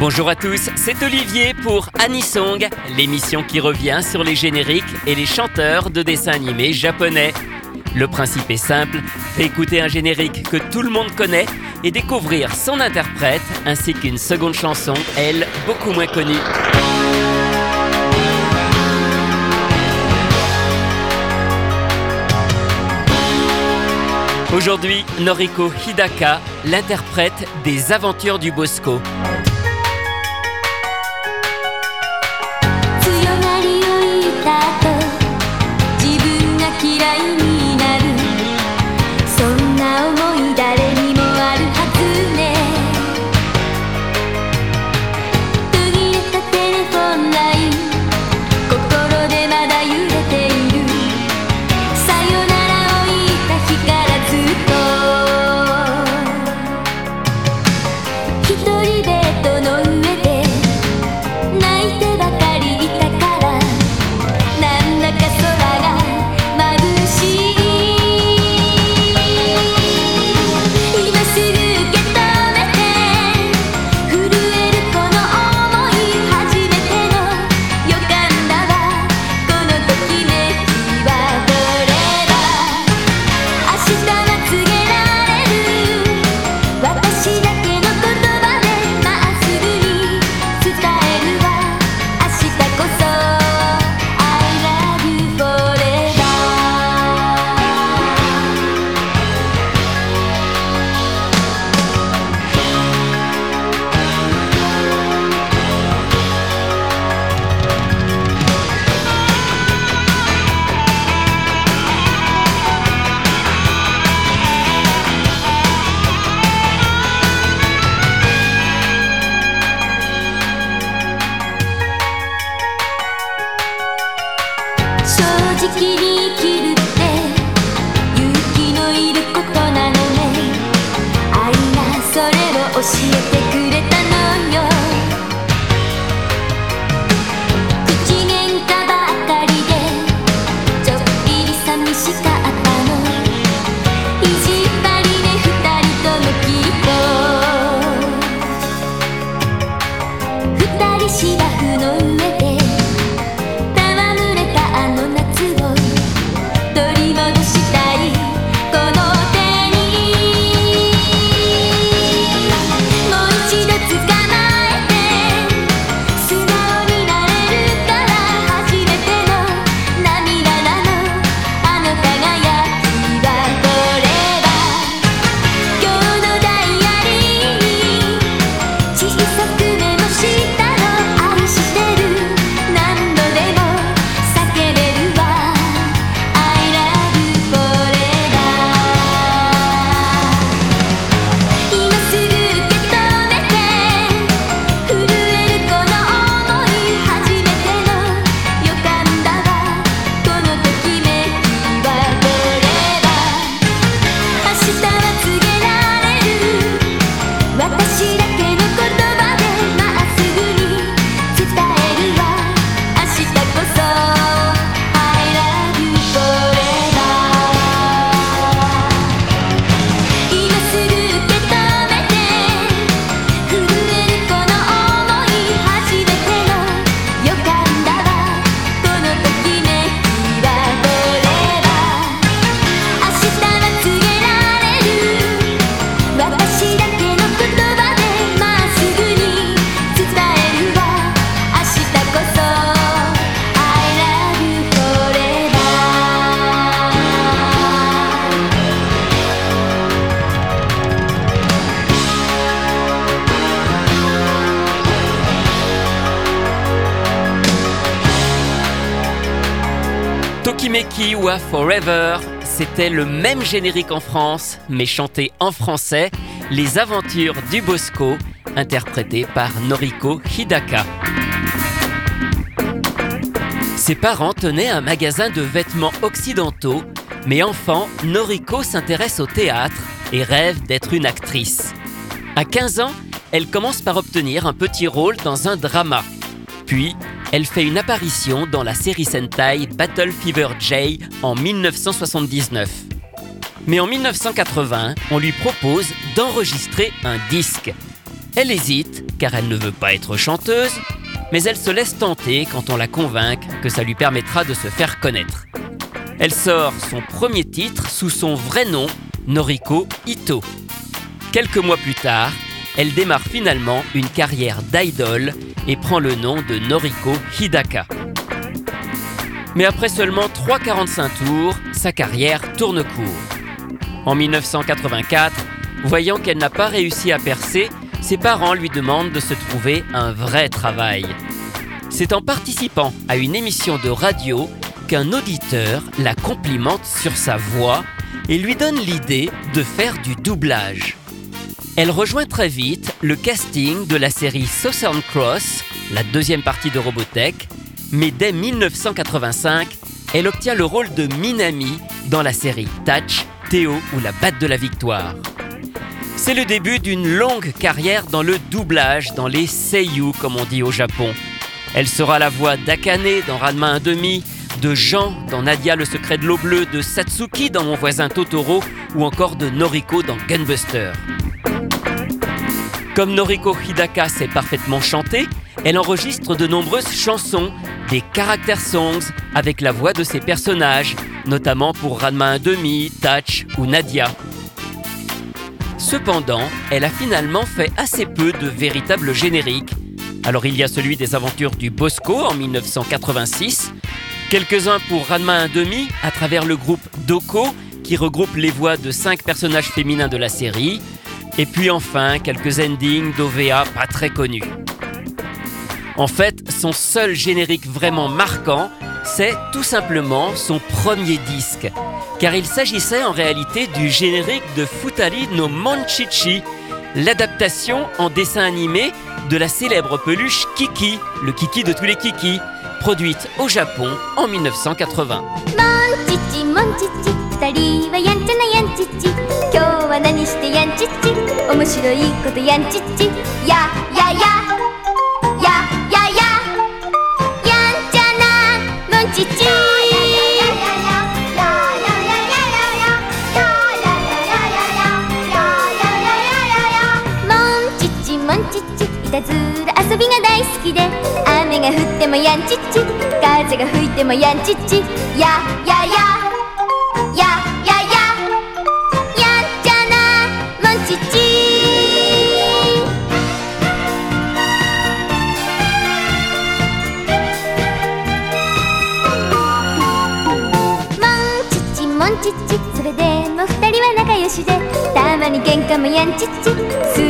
Bonjour à tous, c'est Olivier pour Anisong, l'émission qui revient sur les génériques et les chanteurs de dessins animés japonais. Le principe est simple, écouter un générique que tout le monde connaît et découvrir son interprète ainsi qu'une seconde chanson, elle, beaucoup moins connue. Aujourd'hui, Noriko Hidaka, l'interprète des aventures du Bosco. Tokimeki wa Forever, c'était le même générique en France, mais chanté en français, Les Aventures du Bosco, interprété par Noriko Hidaka. Ses parents tenaient un magasin de vêtements occidentaux, mais enfant, Noriko s'intéresse au théâtre et rêve d'être une actrice. À 15 ans, elle commence par obtenir un petit rôle dans un drama. Puis, elle fait une apparition dans la série Sentai Battle Fever J en 1979. Mais en 1980, on lui propose d'enregistrer un disque. Elle hésite, car elle ne veut pas être chanteuse, mais elle se laisse tenter quand on la convainc que ça lui permettra de se faire connaître. Elle sort son premier titre sous son vrai nom, Noriko Ito. Quelques mois plus tard, elle démarre finalement une carrière d'idol et prend le nom de Noriko Hidaka. Mais après seulement 3,45 tours, sa carrière tourne court. En 1984, voyant qu'elle n'a pas réussi à percer, ses parents lui demandent de se trouver un vrai travail. C'est en participant à une émission de radio qu'un auditeur la complimente sur sa voix et lui donne l'idée de faire du doublage. Elle rejoint très vite le casting de la série Southern Cross, la deuxième partie de Robotech, mais dès 1985, elle obtient le rôle de Minami dans la série Touch, Théo ou la batte de la victoire. C'est le début d'une longue carrière dans le doublage, dans les seiyuu comme on dit au Japon. Elle sera la voix d'Akane dans Ranma 1,5, de Jean dans Nadia le secret de l'eau bleue, de Satsuki dans Mon voisin Totoro ou encore de Noriko dans Gunbuster. Comme Noriko Hidaka sait parfaitement chanter, elle enregistre de nombreuses chansons, des character songs avec la voix de ses personnages, notamment pour Ranma 1,5, Touch ou Nadia. Cependant, elle a finalement fait assez peu de véritables génériques. Alors il y a celui des aventures du Bosco en 1986, quelques-uns pour Ranma 1,5 à travers le groupe Doko qui regroupe les voix de cinq personnages féminins de la série, et puis enfin quelques endings d'OVA pas très connus. En fait, son seul générique vraiment marquant, c'est tout simplement son premier disque, car il s'agissait en réalité du générique de Futari no Monchichi, l'adaptation en dessin animé de la célèbre peluche Kiki, le Kiki de tous les Kiki, produite au Japon en 1980. モン面白いことやんちっち。ややや。ややや。やんちゃなのんちっち。いたずら遊びが大好きで。雨が降ってもやんちっち。風が吹いてもやんちっち。ややや。チモンチッチそれでも二人は仲良しで。たまに喧嘩もやんちっち。す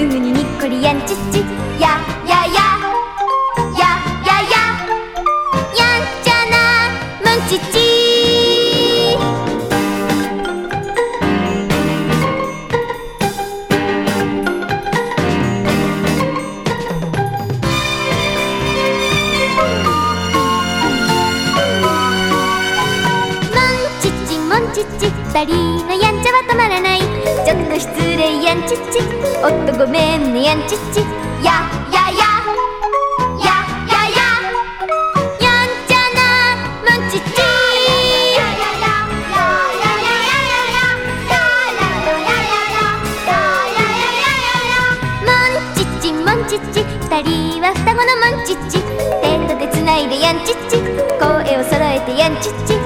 チモンチッチ二人のやんちゃは止まらないちょっと失礼やんちっちおっとごめんねやんちっちやややややややんちゃなモンチッチモンチッチモンチッチ二人は双子のモンチッチテントでつないでやんちっち声を揃えてやんちっち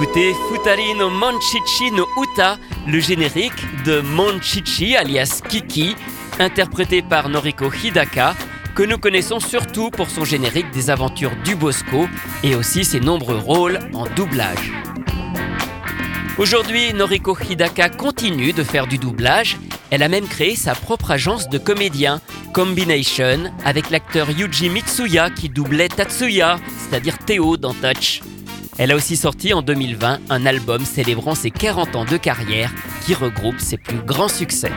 Vous venez d'écouter Futari no Uta, le générique de Monchichi alias Kiki, interprété par Noriko Hidaka, que nous connaissons surtout pour son générique des aventures du Bosco et aussi ses nombreux rôles en doublage. Aujourd'hui, Noriko Hidaka continue de faire du doublage. Elle a même créé sa propre agence de comédiens, Combination, avec l'acteur Yuji Mitsuya qui doublait Tatsuya, c'est-à-dire Théo dans Touch. Elle a aussi sorti en 2020 un album célébrant ses 40 ans de carrière qui regroupe ses plus grands succès.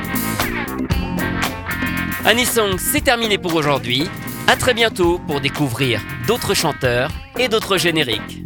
Anisong, c'est terminé pour aujourd'hui. À très bientôt pour découvrir d'autres chanteurs et d'autres génériques.